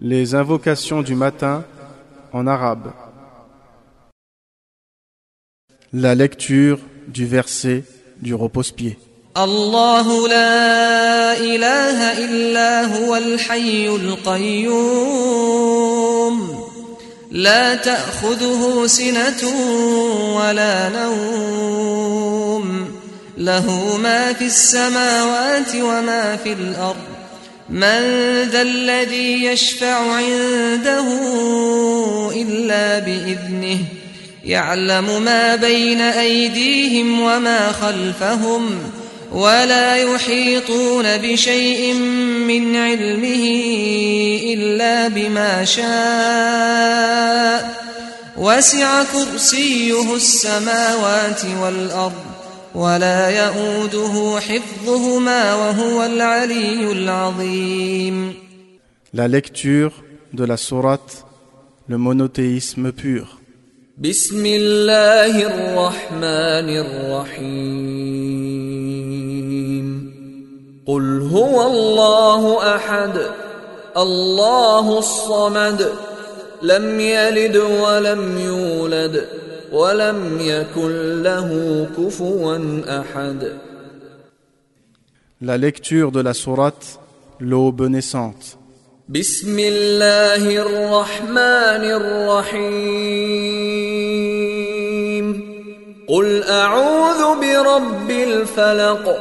Les invocations du matin en arabe. La lecture du verset du repose-pied. الله لا إله إلا هو الحي القيوم لا تأخذه سنة ولا نوم له ما في السماوات وما في الأرض من ذا الذي يشفع عنده إلا بإذنه يعلم ما بين أيديهم وما خلفهم ولا يحيطون بشيء من علمه إلا بما شاء وسع كرسيه السماوات والأرض ولا يؤوده حفظهما وهو العلي العظيم. La lecture de la sourate Le monothéisme pur. بسم الله الرحمن الرحيم قل هو الله احد الله الصمد لم يلد ولم يولد ولم يكن له كفوا أحد. La lecture de la sourate L'aube naissante. بسم الله الرحمن الرحيم. قل أعوذ برب الفلق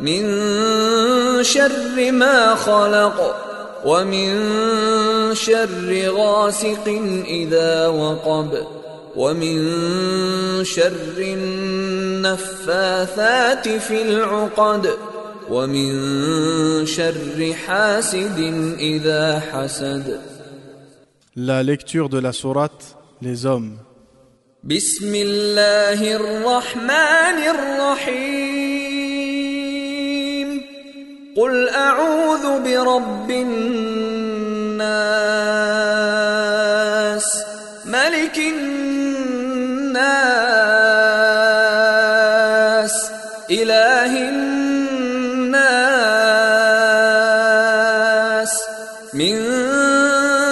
من شر ما خلق ومن شر غاسق إذا وقب. ومن شر النفاثات في العقد ومن شر حاسد إذا حسد. La lecture de la sourate Les hommes. بسم الله الرحمن الرحيم قل اعوذ برب الناس ملك الناس إله الناس. من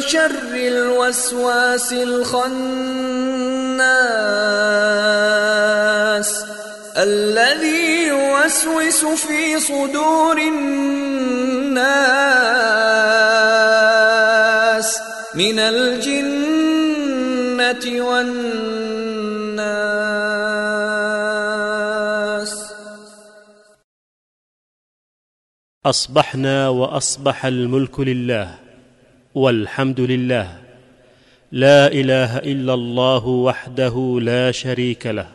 شر الوسواس الخناس الذي يوسوس في صدور الناس. من الجنة والناس. أصبحنا وأصبح الملك لله والحمد لله. لا إله إلا الله وحده لا شريك له.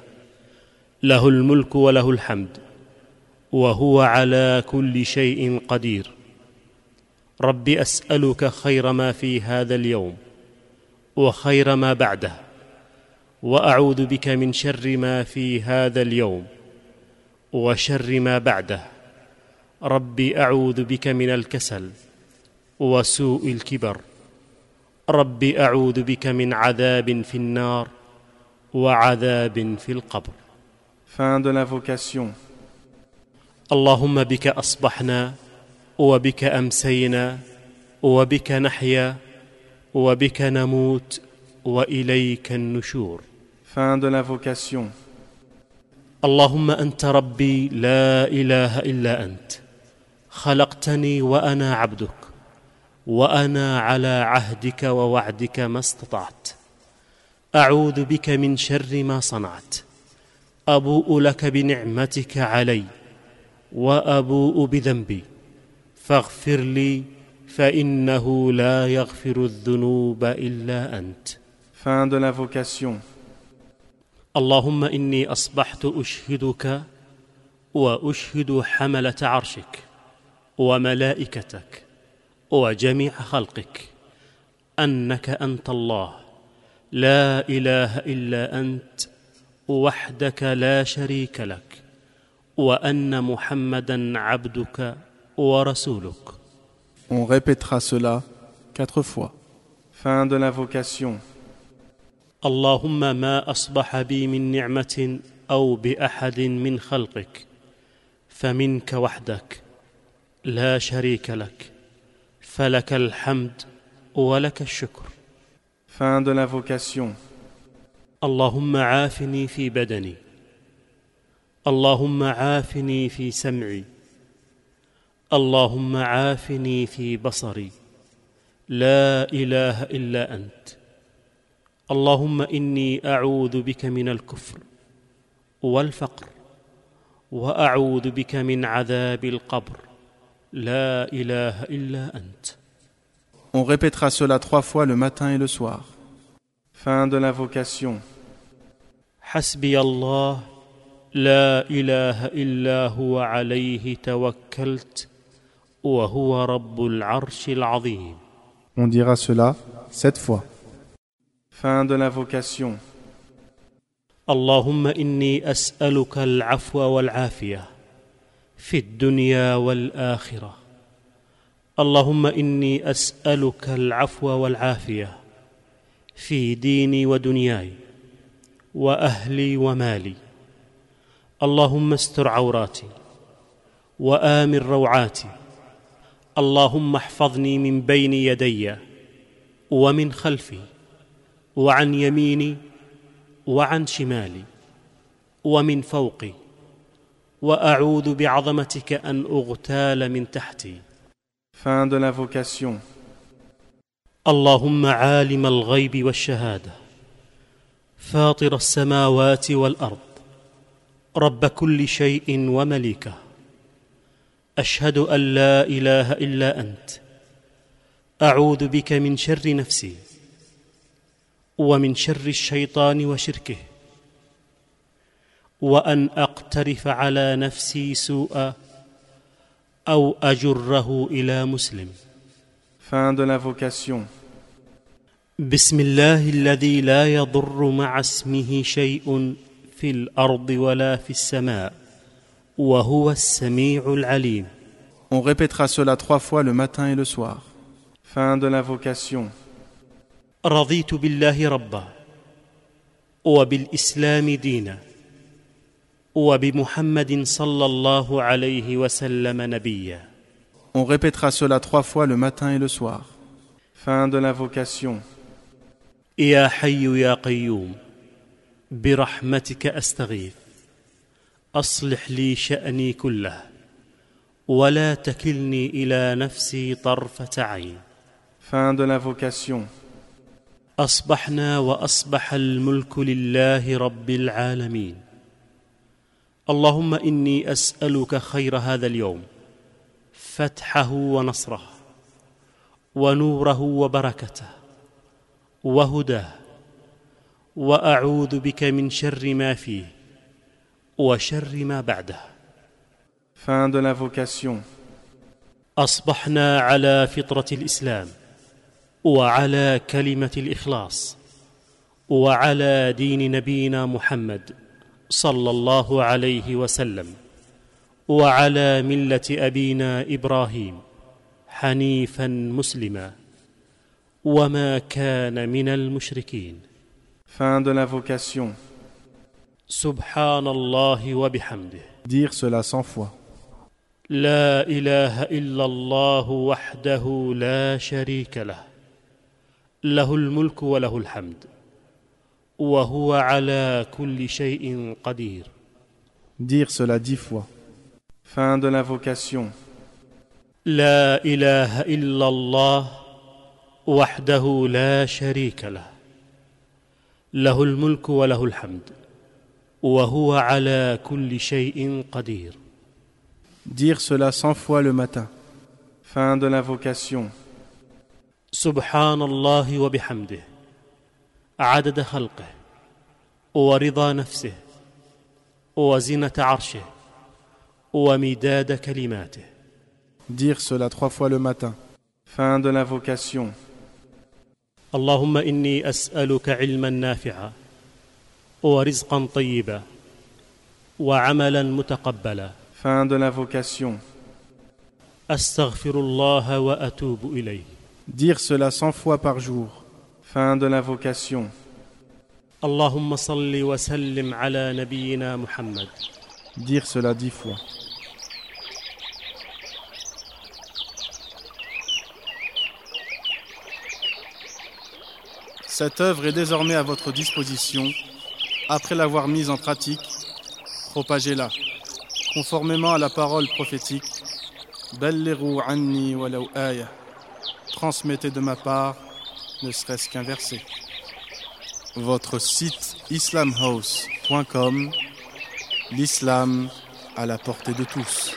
له الملك وله الحمد وهو على كل شيء قدير. رب أسألك خير ما في هذا اليوم وخير ما بعده وأعوذ بك من شر ما في هذا اليوم وشر ما بعده. رب أعوذ بك من الكسل وسوء الكبر رب أعوذ بك من عذاب في النار وعذاب في القبر Fin de l'invocation. اللهم بك أصبحنا وبك أمسينا وبك نحيا وبك نموت وإليك النشور Fin de l'invocation. اللهم أنت ربي لا إله إلا أنت خلقتني وأنا عبدك وأنا على عهدك ووعدك ما استطعت. أعوذ بك من شر ما صنعت. أبوء لك بنعمتك علي وأبوء بذنبي. فاغفر لي فإنه لا يغفر الذنوب إلا أنت. Fin de l'invocation. اللهم إني أصبحت أشهدك وأشهد حملة عرشك. وملائكتك وجميع خلقك أنك أنت الله لا إله إلا أنت وحدك لا شريك لك وأن محمدا عبدك ورسولك On répétera cela quatre fois. Fin de l'invocation. اللهم ما أصبح بي من نعمة أو بأحد من خلقك فمنك وحدك لا شريك لك. فلك الحمد ولك الشكر. Fin de l'invocation. اللهم عافني في بدني. اللهم عافني في سمعي. اللهم عافني في بصري. لا إله إلا أنت. اللهم إني أعوذ بك من الكفر والفقر وأعوذ بك من عذاب القبر. لا اله الا انت On répétera cela trois fois le matin et le soir. Fin de l'invocation. حسبي الله لا اله الا هو عليه توكلت وهو رب العرش العظيم On dira cela sept fois. Fin de l'invocation. اللهم اني اسالك العفو والعافيه في الدنيا والآخرة. اللهم إني أسألك العفو والعافية في ديني ودنياي وأهلي ومالي. اللهم استر عوراتي وآمن روعاتي. اللهم احفظني من بين يدي ومن خلفي وعن يميني وعن شمالي ومن فوقي. وأعوذ بعظمتك أن أغتال من تحتي. Fin de l'invocation. اللهم عالم الغيب والشهادة فاطر السماوات والأرض رب كل شيء ومليكه. أشهد أن لا إله إلا أنت. أعوذ بك من شر نفسي ومن شر الشيطان وشركه. وأن أقترف على نفسي سوءا أو أجره إلى مسلم Fin de l'invocation. بسم الله الذي لا يضر مع اسمه شيء في الأرض ولا في السماء وهو السميع العليم On répétera cela trois fois le matin et le soir. Fin de l'invocation. رضيت بالله ربا وبالإسلام دينا وبمحمد صلى الله عليه وسلم نبيا On répétera cela trois fois le matin et le soir. Fin de l'invocation. يا حي يا قيوم برحمتك أستغيث أصلح لي شأني كله ولا تكلني إلى نفسي طرفة عين Fin de l'invocation. أصبحنا وأصبح الملك لله رب العالمين اللهم إني أسألك خير هذا اليوم فتحه ونصره ونوره وبركته وهداه وأعوذ بك من شر ما فيه وشر ما بعده Fin de l'invocation. أصبحنا على فطرة الإسلام وعلى كلمة الإخلاص وعلى دين نبينا محمد صلى الله عليه وسلم وعلى ملة أبينا إبراهيم حنيفا مسلما وما كان من المشركين Fin de l'invocation. سبحان الله وبحمده Dire cela cent fois. لا إله إلا الله وحده لا شريك له له الملك وله الحمد وهو على كل شيء قدير Dire cela dix fois. Fin de l'invocation. لا إله إلا الله وحده لا شريك له له الملك وله الحمد وهو على كل شيء قدير Dire cela cent fois le matin. Fin de l'invocation. سبحان الله وبحمده عدد خلقه ورضا نفسه وزنه عرشه ومداد كلماته Dire cela trois fois le matin. Fin de l'invocation. اللهم إني أسألك علما نافعا ورزقا طيبا وعملا متقبلا Fin de l'invocation. أستغفر الله وأتوب إليه Dire cela cent fois par jour. Fin de l'invocation. Allahumma salli wa sallim ala nabiyyina Muhammad. Dire cela dix fois. Cette œuvre est désormais à votre disposition. Après l'avoir mise en pratique, propagez-la, conformément à la parole prophétique. Transmettez de ma part ne serait-ce qu'un verset. Votre site islamhouse.com, l'islam à la portée de tous.